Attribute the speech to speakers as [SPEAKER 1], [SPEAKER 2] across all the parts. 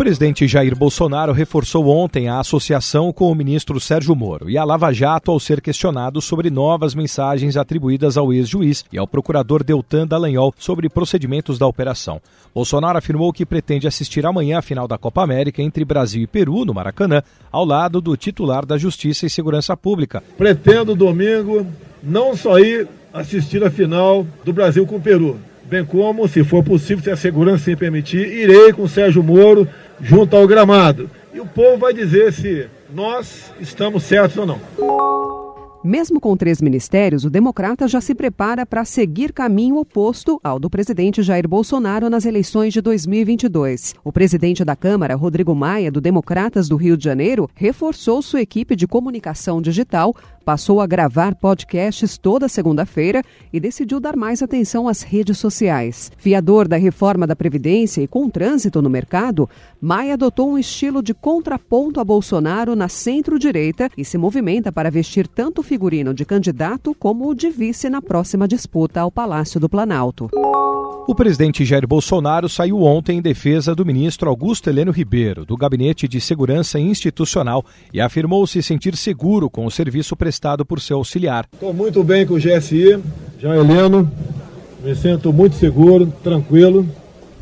[SPEAKER 1] Presidente Jair Bolsonaro reforçou ontem a associação com o ministro Sérgio Moro e a Lava Jato ao ser questionado sobre novas mensagens atribuídas ao ex-juiz e ao procurador Deltan Dallagnol sobre procedimentos da operação. Bolsonaro afirmou que pretende assistir amanhã à final da Copa América entre Brasil e Peru, no Maracanã, ao lado do titular da Justiça e Segurança Pública.
[SPEAKER 2] Pretendo domingo não só ir assistir a final do Brasil com o Peru, bem como, se for possível, se a segurança se permitir, irei com Sérgio Moro junto ao gramado. E o povo vai dizer se nós estamos certos ou não.
[SPEAKER 3] Mesmo com três ministérios, o democrata já se prepara para seguir caminho oposto ao do presidente Jair Bolsonaro nas eleições de 2022. O presidente da Câmara, Rodrigo Maia, do Democratas do Rio de Janeiro, reforçou sua equipe de comunicação digital passou a gravar podcasts toda segunda-feira e decidiu dar mais atenção às redes sociais. Fiador da reforma da Previdência e com trânsito no mercado, Maia adotou um estilo de contraponto a Bolsonaro na centro-direita e se movimenta para vestir tanto o figurino de candidato como o de vice na próxima disputa ao Palácio do Planalto.
[SPEAKER 1] O presidente Jair Bolsonaro saiu ontem em defesa do ministro Augusto Heleno Ribeiro, do Gabinete de Segurança Institucional, e afirmou se sentir seguro com o serviço prestado por seu auxiliar.
[SPEAKER 2] Estou muito bem com o GSI, Jair Heleno, me sinto muito seguro, tranquilo.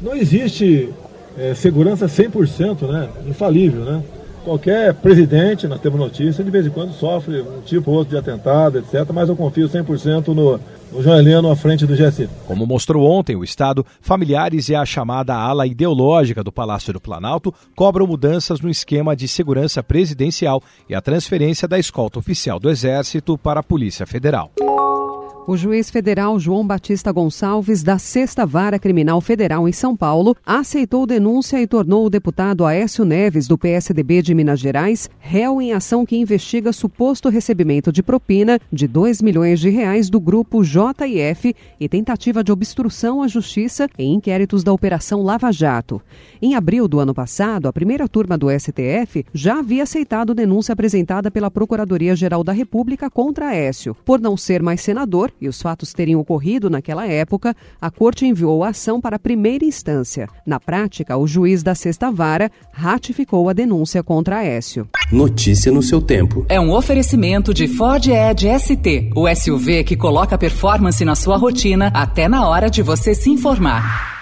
[SPEAKER 2] Não existe é, segurança 100%, né? infalível, né? Qualquer presidente, nós temos notícia, de vez em quando sofre um tipo ou outro de atentado, etc. Mas eu confio 100% no, no João Heleno à frente do GSI.
[SPEAKER 1] Como mostrou ontem o Estado, familiares e a chamada ala ideológica do Palácio do Planalto cobram mudanças no esquema de segurança presidencial e a transferência da escolta oficial do Exército para a Polícia Federal.
[SPEAKER 3] O juiz federal João Batista Gonçalves, da Sexta Vara Criminal Federal em São Paulo, aceitou denúncia e tornou o deputado Aécio Neves, do PSDB de Minas Gerais, réu em ação que investiga suposto recebimento de propina de 2 milhões de reais do grupo JF e tentativa de obstrução à justiça em inquéritos da Operação Lava Jato. Em abril do ano passado, a primeira turma do STF já havia aceitado denúncia apresentada pela Procuradoria-Geral da República contra Aécio. Por não ser mais senador, e os fatos teriam ocorrido naquela época, a corte enviou a ação para a primeira instância. Na prática, o juiz da sexta vara ratificou a denúncia contra Aécio.
[SPEAKER 4] Notícia no seu tempo.
[SPEAKER 5] É um oferecimento de Ford Edge ST, o SUV que coloca performance na sua rotina até na hora de você se informar.